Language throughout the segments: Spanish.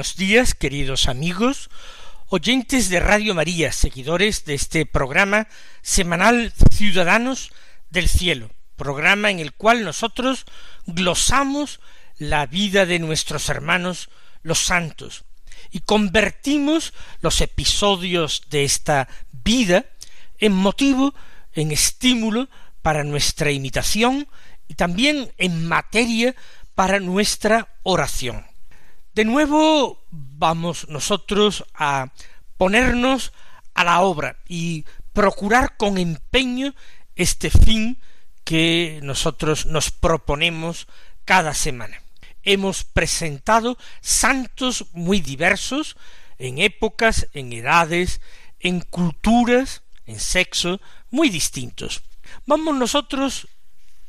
Buenos días, queridos amigos, oyentes de Radio María, seguidores de este programa semanal Ciudadanos del Cielo, programa en el cual nosotros glosamos la vida de nuestros hermanos los santos y convertimos los episodios de esta vida en motivo, en estímulo para nuestra imitación y también en materia para nuestra oración. De nuevo vamos nosotros a ponernos a la obra y procurar con empeño este fin que nosotros nos proponemos cada semana. Hemos presentado santos muy diversos en épocas, en edades, en culturas, en sexo, muy distintos. Vamos nosotros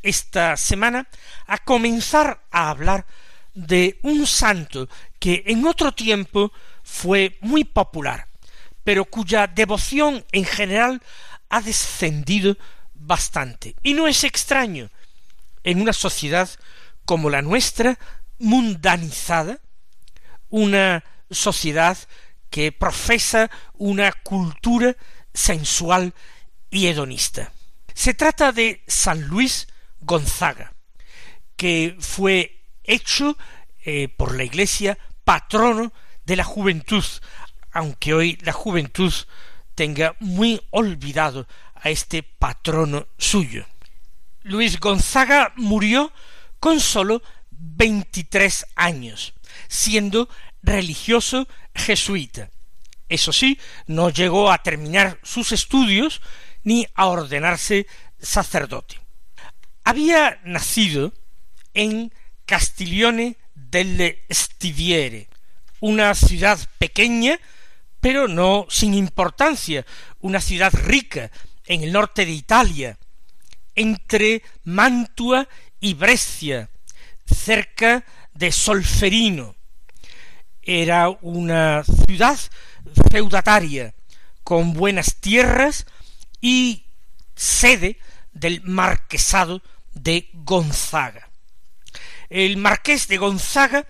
esta semana a comenzar a hablar de un santo que en otro tiempo fue muy popular, pero cuya devoción en general ha descendido bastante. Y no es extraño en una sociedad como la nuestra, mundanizada, una sociedad que profesa una cultura sensual y hedonista. Se trata de San Luis Gonzaga, que fue hecho eh, por la Iglesia patrono de la juventud, aunque hoy la juventud tenga muy olvidado a este patrono suyo. Luis Gonzaga murió con sólo veintitrés años, siendo religioso jesuita. Eso sí, no llegó a terminar sus estudios ni a ordenarse sacerdote. Había nacido en Castiglione delle Stiviere, una ciudad pequeña, pero no sin importancia, una ciudad rica en el norte de Italia, entre Mantua y Brescia, cerca de Solferino. Era una ciudad feudataria, con buenas tierras y sede del marquesado de Gonzaga. El marqués de Gonzaga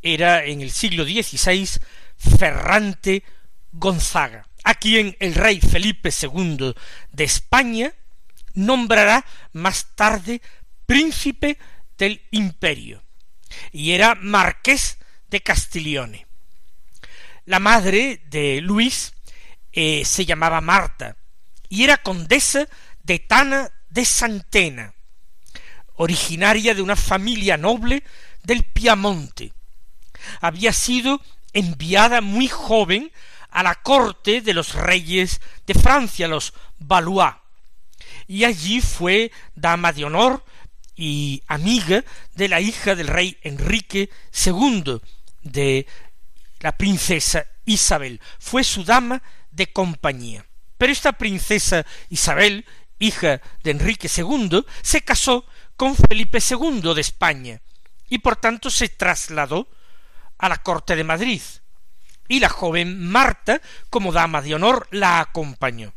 era en el siglo XVI Ferrante Gonzaga, a quien el rey Felipe II de España nombrará más tarde príncipe del imperio, y era marqués de Castiglione. La madre de Luis eh, se llamaba Marta, y era condesa de Tana de Santena, originaria de una familia noble del Piamonte. Había sido enviada muy joven a la corte de los reyes de Francia, los Valois, y allí fue dama de honor y amiga de la hija del rey Enrique II, de la princesa Isabel. Fue su dama de compañía. Pero esta princesa Isabel, hija de Enrique II, se casó con Felipe II de España, y por tanto se trasladó a la corte de Madrid, y la joven Marta, como dama de honor, la acompañó.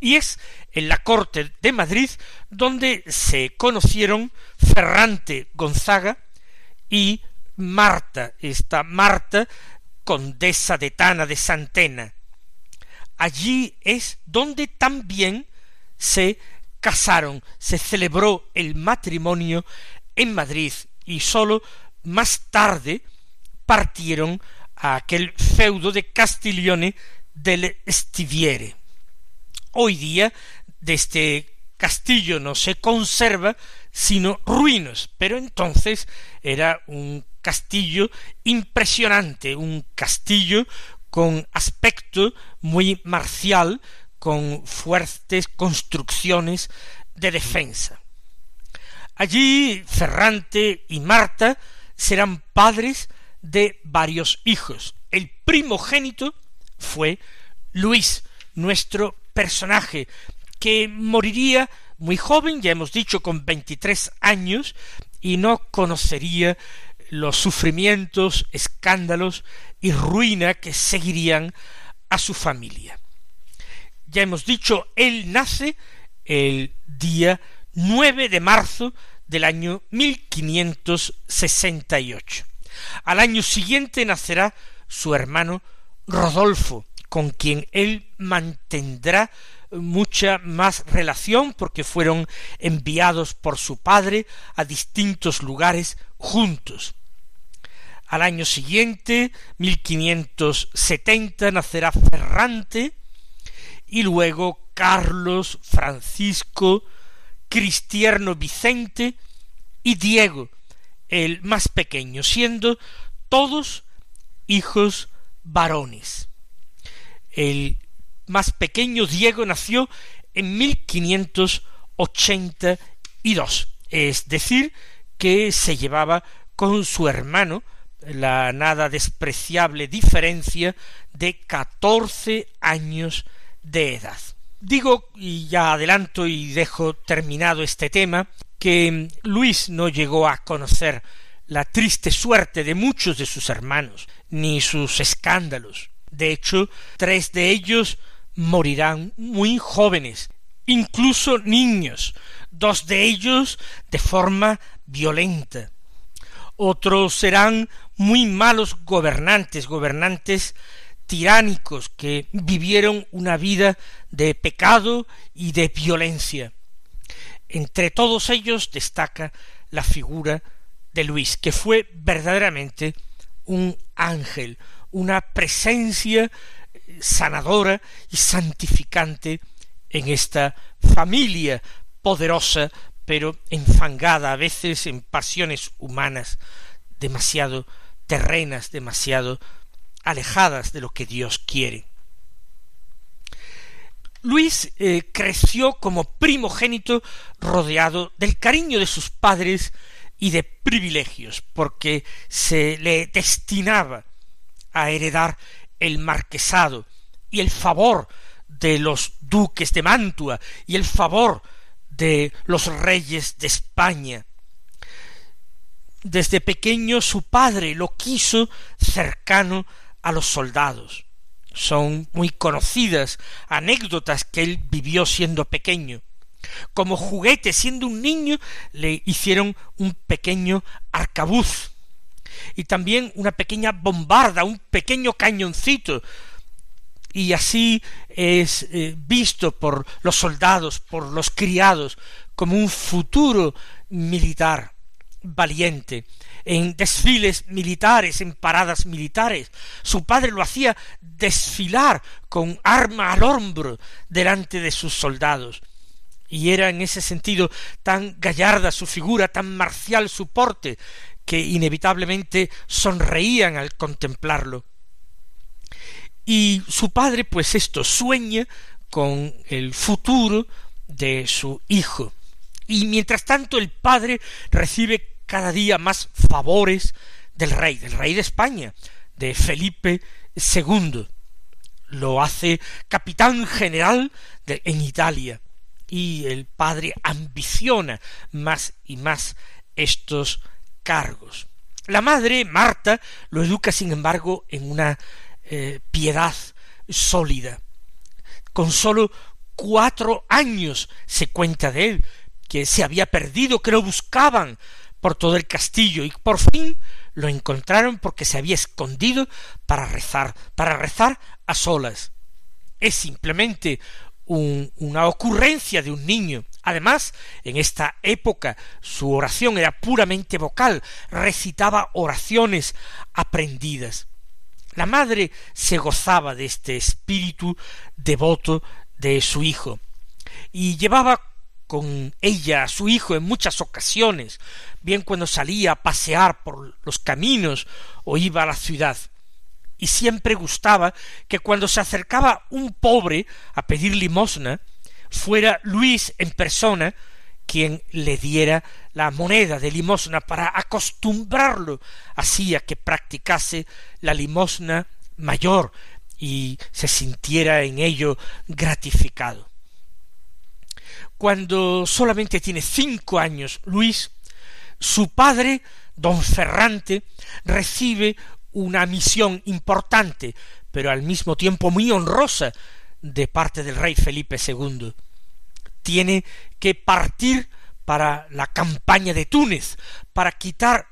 Y es en la corte de Madrid donde se conocieron Ferrante Gonzaga y Marta, esta Marta, condesa de Tana de Santena. Allí es donde también se casaron, se celebró el matrimonio en Madrid y sólo más tarde partieron a aquel feudo de Castiglione del Stiviere. Hoy día, desde castillo no se conserva, sino ruinas, pero entonces era un castillo impresionante, un castillo con aspecto muy marcial, con fuertes construcciones de defensa. Allí Ferrante y Marta serán padres de varios hijos. El primogénito fue Luis, nuestro personaje, que moriría muy joven, ya hemos dicho, con veintitrés años, y no conocería los sufrimientos, escándalos y ruina que seguirían a su familia. Ya hemos dicho, él nace el día 9 de marzo del año 1568. Al año siguiente nacerá su hermano Rodolfo, con quien él mantendrá mucha más relación porque fueron enviados por su padre a distintos lugares juntos. Al año siguiente, 1570, nacerá Ferrante y luego Carlos, Francisco, Cristiano Vicente y Diego, el más pequeño, siendo todos hijos varones. El más pequeño Diego nació en 1582, es decir, que se llevaba con su hermano la nada despreciable diferencia de catorce años de. Digo, y ya adelanto y dejo terminado este tema, que Luis no llegó a conocer la triste suerte de muchos de sus hermanos, ni sus escándalos. De hecho, tres de ellos morirán muy jóvenes, incluso niños, dos de ellos de forma violenta. Otros serán muy malos gobernantes, gobernantes tiránicos que vivieron una vida de pecado y de violencia. Entre todos ellos destaca la figura de Luis, que fue verdaderamente un ángel, una presencia sanadora y santificante en esta familia poderosa, pero enfangada a veces en pasiones humanas demasiado terrenas, demasiado alejadas de lo que Dios quiere. Luis eh, creció como primogénito rodeado del cariño de sus padres y de privilegios, porque se le destinaba a heredar el marquesado y el favor de los duques de Mantua y el favor de los reyes de España. Desde pequeño su padre lo quiso cercano a los soldados. Son muy conocidas anécdotas que él vivió siendo pequeño. Como juguete, siendo un niño, le hicieron un pequeño arcabuz y también una pequeña bombarda, un pequeño cañoncito, y así es eh, visto por los soldados, por los criados, como un futuro militar valiente, en desfiles militares, en paradas militares. Su padre lo hacía desfilar con arma al hombro delante de sus soldados. Y era en ese sentido tan gallarda su figura, tan marcial su porte, que inevitablemente sonreían al contemplarlo. Y su padre, pues esto, sueña con el futuro de su hijo. Y mientras tanto el padre recibe cada día más favores del rey, del rey de España, de Felipe II. Lo hace capitán general en Italia y el padre ambiciona más y más estos cargos. La madre, Marta, lo educa, sin embargo, en una eh, piedad sólida. Con sólo cuatro años se cuenta de él, que se había perdido, que lo buscaban por todo el castillo y por fin lo encontraron porque se había escondido para rezar, para rezar a solas. Es simplemente una ocurrencia de un niño. Además, en esta época su oración era puramente vocal, recitaba oraciones aprendidas. La madre se gozaba de este espíritu devoto de su hijo y llevaba con ella a su hijo en muchas ocasiones, bien cuando salía a pasear por los caminos o iba a la ciudad. Y siempre gustaba que cuando se acercaba un pobre a pedir limosna, fuera Luis en persona quien le diera la moneda de limosna para acostumbrarlo así a que practicase la limosna mayor y se sintiera en ello gratificado. Cuando solamente tiene cinco años Luis, su padre, don Ferrante, recibe una misión importante, pero al mismo tiempo muy honrosa, de parte del rey Felipe II. Tiene que partir para la campaña de Túnez, para quitar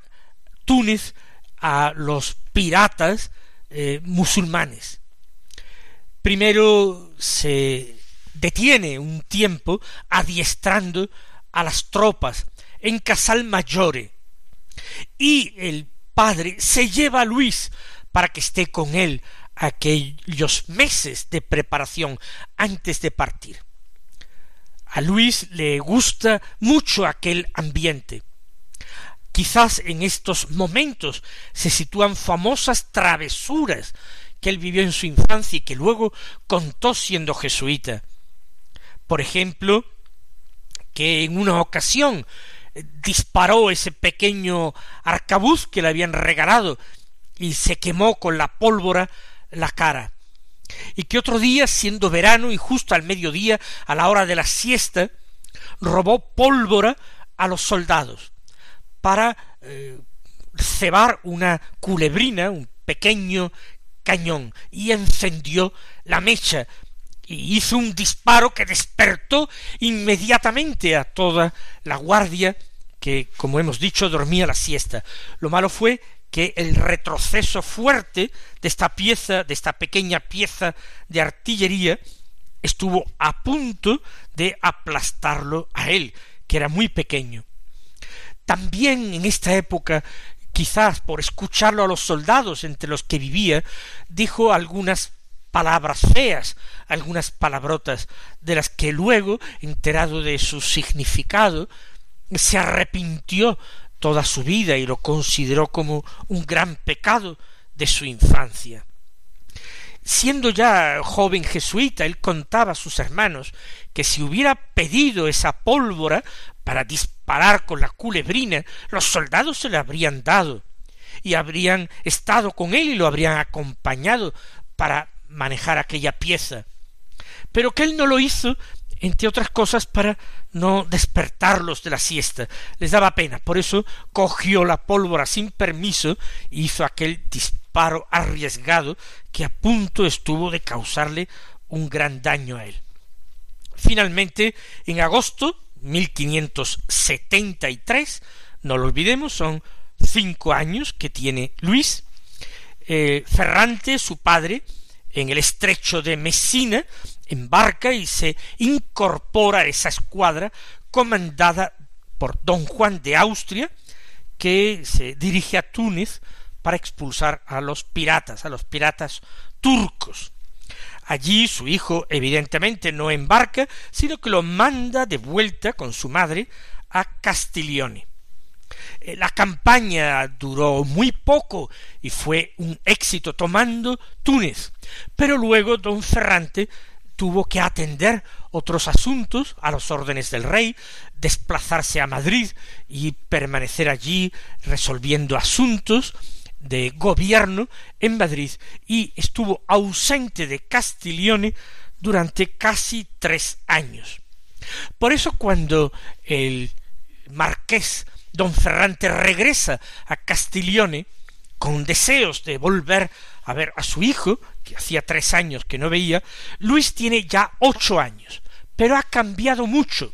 Túnez a los piratas eh, musulmanes. Primero se detiene un tiempo adiestrando a las tropas en Casal Mayore y el padre se lleva a Luis para que esté con él aquellos meses de preparación antes de partir. A Luis le gusta mucho aquel ambiente. Quizás en estos momentos se sitúan famosas travesuras que él vivió en su infancia y que luego contó siendo jesuita. Por ejemplo, que en una ocasión disparó ese pequeño arcabuz que le habían regalado y se quemó con la pólvora la cara. Y que otro día, siendo verano y justo al mediodía, a la hora de la siesta, robó pólvora a los soldados para eh, cebar una culebrina, un pequeño cañón, y encendió la mecha y hizo un disparo que despertó inmediatamente a toda la guardia que, como hemos dicho, dormía la siesta. Lo malo fue que el retroceso fuerte de esta pieza, de esta pequeña pieza de artillería, estuvo a punto de aplastarlo a él, que era muy pequeño. También en esta época, quizás por escucharlo a los soldados entre los que vivía, dijo algunas palabras feas, algunas palabrotas, de las que luego, enterado de su significado, se arrepintió toda su vida y lo consideró como un gran pecado de su infancia. Siendo ya joven jesuita, él contaba a sus hermanos que si hubiera pedido esa pólvora para disparar con la culebrina, los soldados se la habrían dado y habrían estado con él y lo habrían acompañado para manejar aquella pieza. Pero que él no lo hizo entre otras cosas para no despertarlos de la siesta. Les daba pena, por eso cogió la pólvora sin permiso e hizo aquel disparo arriesgado que a punto estuvo de causarle un gran daño a él. Finalmente, en agosto 1573, no lo olvidemos, son cinco años que tiene Luis, eh, Ferrante, su padre, en el estrecho de Messina, embarca y se incorpora a esa escuadra comandada por don Juan de Austria, que se dirige a Túnez para expulsar a los piratas, a los piratas turcos. Allí su hijo evidentemente no embarca, sino que lo manda de vuelta con su madre a Castiglione. Eh, la campaña duró muy poco y fue un éxito tomando Túnez, pero luego don Ferrante tuvo que atender otros asuntos a los órdenes del rey, desplazarse a Madrid y permanecer allí resolviendo asuntos de gobierno en Madrid y estuvo ausente de Castiglione durante casi tres años. Por eso cuando el marqués don Ferrante regresa a Castiglione con deseos de volver a ver a su hijo, que hacía tres años que no veía, Luis tiene ya ocho años, pero ha cambiado mucho.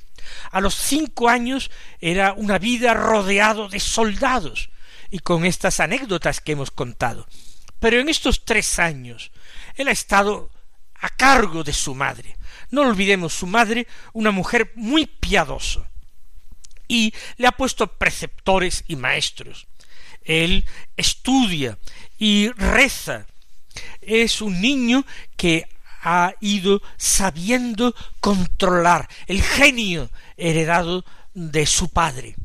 A los cinco años era una vida rodeado de soldados, y con estas anécdotas que hemos contado. Pero en estos tres años él ha estado a cargo de su madre. No olvidemos su madre, una mujer muy piadosa, y le ha puesto preceptores y maestros. Él estudia y reza. Es un niño que ha ido sabiendo controlar el genio heredado de su padre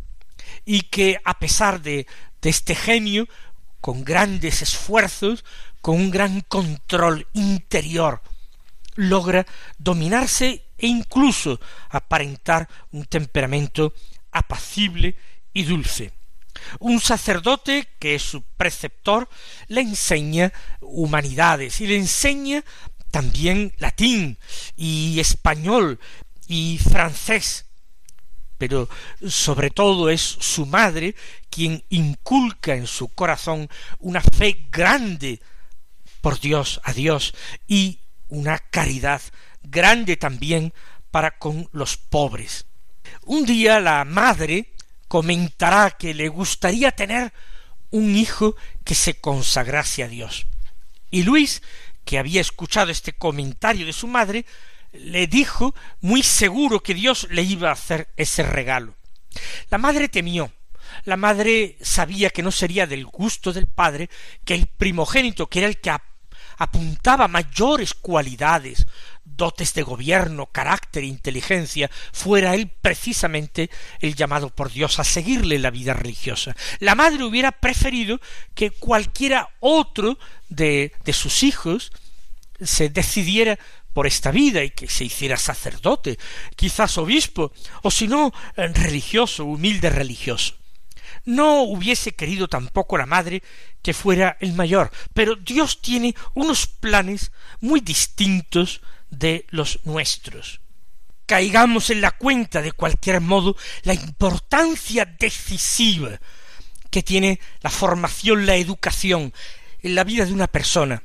y que a pesar de, de este genio, con grandes esfuerzos, con un gran control interior, logra dominarse e incluso aparentar un temperamento apacible y dulce. Un sacerdote que es su preceptor le enseña humanidades y le enseña también latín y español y francés pero sobre todo es su madre quien inculca en su corazón una fe grande por Dios, a Dios, y una caridad grande también para con los pobres. Un día la madre comentará que le gustaría tener un hijo que se consagrase a Dios. Y Luis, que había escuchado este comentario de su madre, le dijo muy seguro que Dios le iba a hacer ese regalo. La madre temió. La madre sabía que no sería del gusto del padre que el primogénito, que era el que apuntaba mayores cualidades, dotes de gobierno, carácter, inteligencia, fuera él precisamente el llamado por Dios a seguirle la vida religiosa. La madre hubiera preferido que cualquiera otro de, de sus hijos se decidiera por esta vida y que se hiciera sacerdote, quizás obispo, o si no eh, religioso, humilde religioso. No hubiese querido tampoco la madre que fuera el mayor, pero Dios tiene unos planes muy distintos de los nuestros. Caigamos en la cuenta de cualquier modo la importancia decisiva que tiene la formación, la educación en la vida de una persona,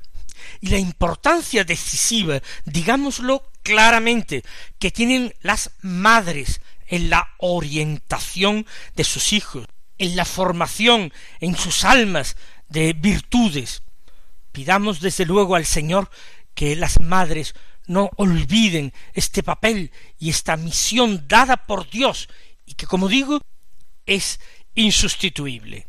y la importancia decisiva, digámoslo claramente, que tienen las madres en la orientación de sus hijos, en la formación en sus almas de virtudes. Pidamos desde luego al Señor que las madres no olviden este papel y esta misión dada por Dios y que, como digo, es insustituible.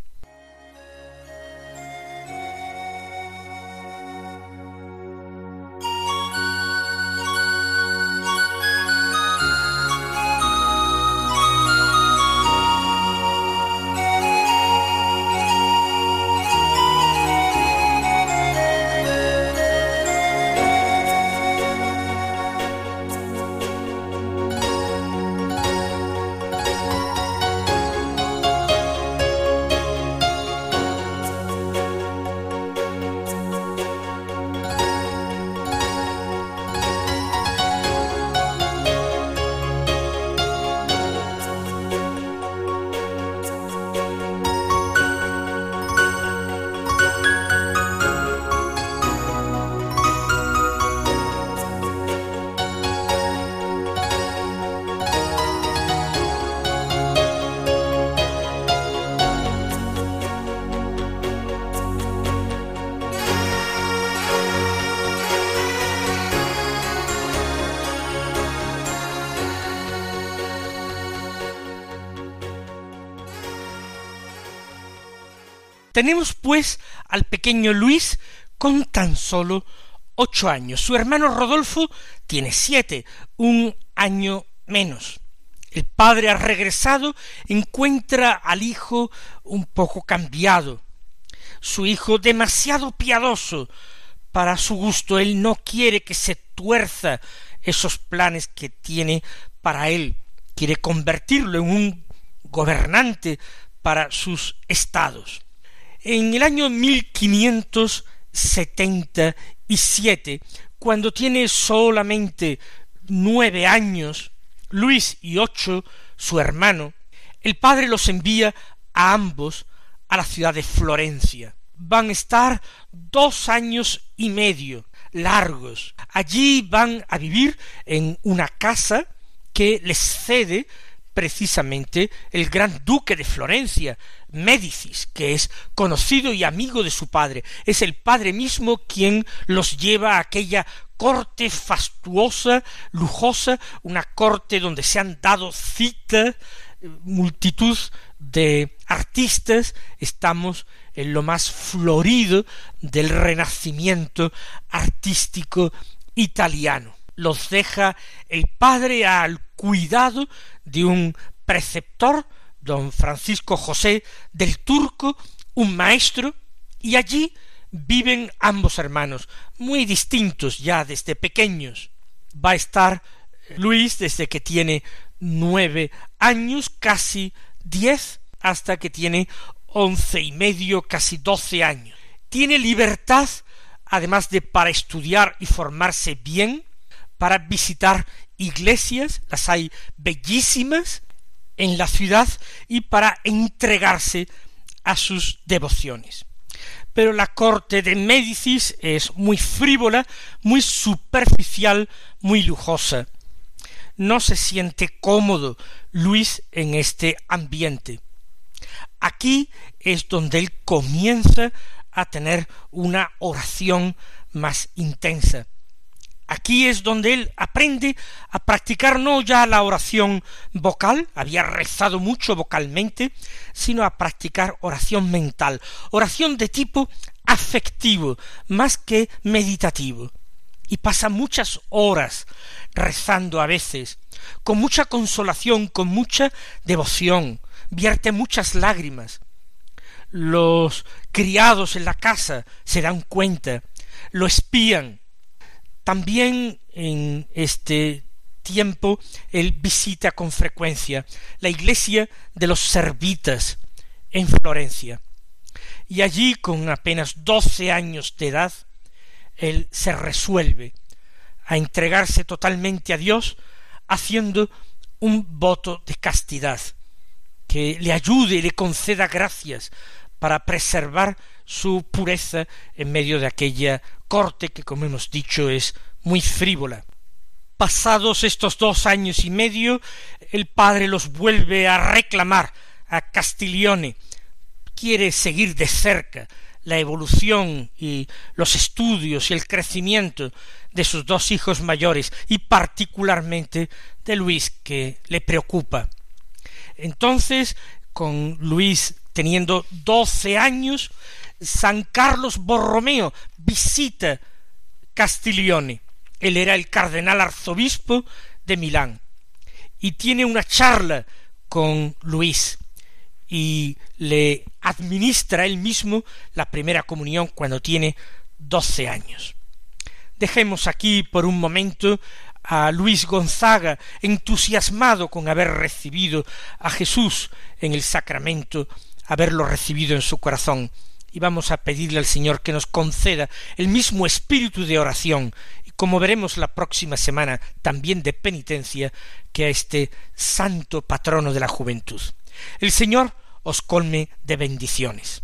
Tenemos pues al pequeño Luis con tan solo ocho años. Su hermano Rodolfo tiene siete, un año menos. El padre ha regresado, encuentra al hijo un poco cambiado, su hijo demasiado piadoso para su gusto. Él no quiere que se tuerza esos planes que tiene para él. Quiere convertirlo en un gobernante para sus estados. En el año siete, cuando tiene solamente nueve años, Luis y ocho, su hermano, el padre los envía a ambos a la ciudad de Florencia. Van a estar dos años y medio largos. Allí van a vivir en una casa que les cede precisamente el gran duque de Florencia, Médicis, que es conocido y amigo de su padre. Es el padre mismo quien los lleva a aquella corte fastuosa, lujosa, una corte donde se han dado cita multitud de artistas, estamos en lo más florido del renacimiento artístico italiano. Los deja el padre al cuidado de un preceptor, don Francisco José del Turco, un maestro, y allí viven ambos hermanos, muy distintos ya desde pequeños. Va a estar Luis desde que tiene nueve años, casi diez, hasta que tiene once y medio, casi doce años. Tiene libertad, además de para estudiar y formarse bien, para visitar iglesias, las hay bellísimas en la ciudad, y para entregarse a sus devociones. Pero la corte de Médicis es muy frívola, muy superficial, muy lujosa. No se siente cómodo Luis en este ambiente. Aquí es donde él comienza a tener una oración más intensa. Aquí es donde él aprende a practicar no ya la oración vocal, había rezado mucho vocalmente, sino a practicar oración mental, oración de tipo afectivo, más que meditativo. Y pasa muchas horas rezando a veces, con mucha consolación, con mucha devoción, vierte muchas lágrimas. Los criados en la casa se dan cuenta, lo espían, también en este tiempo él visita con frecuencia la iglesia de los servitas en Florencia. Y allí, con apenas doce años de edad, él se resuelve a entregarse totalmente a Dios, haciendo un voto de castidad, que le ayude y le conceda gracias para preservar su pureza en medio de aquella corte que, como hemos dicho, es muy frívola. Pasados estos dos años y medio, el padre los vuelve a reclamar a Castiglione. Quiere seguir de cerca la evolución y los estudios y el crecimiento de sus dos hijos mayores y particularmente de Luis que le preocupa. Entonces, con Luis teniendo doce años, San Carlos Borromeo visita Castiglione. Él era el cardenal arzobispo de Milán y tiene una charla con Luis y le administra él mismo la primera comunión cuando tiene doce años. Dejemos aquí por un momento a Luis Gonzaga entusiasmado con haber recibido a Jesús en el sacramento, haberlo recibido en su corazón, y vamos a pedirle al Señor que nos conceda el mismo espíritu de oración y como veremos la próxima semana también de penitencia que a este santo patrono de la juventud. El Señor os colme de bendiciones.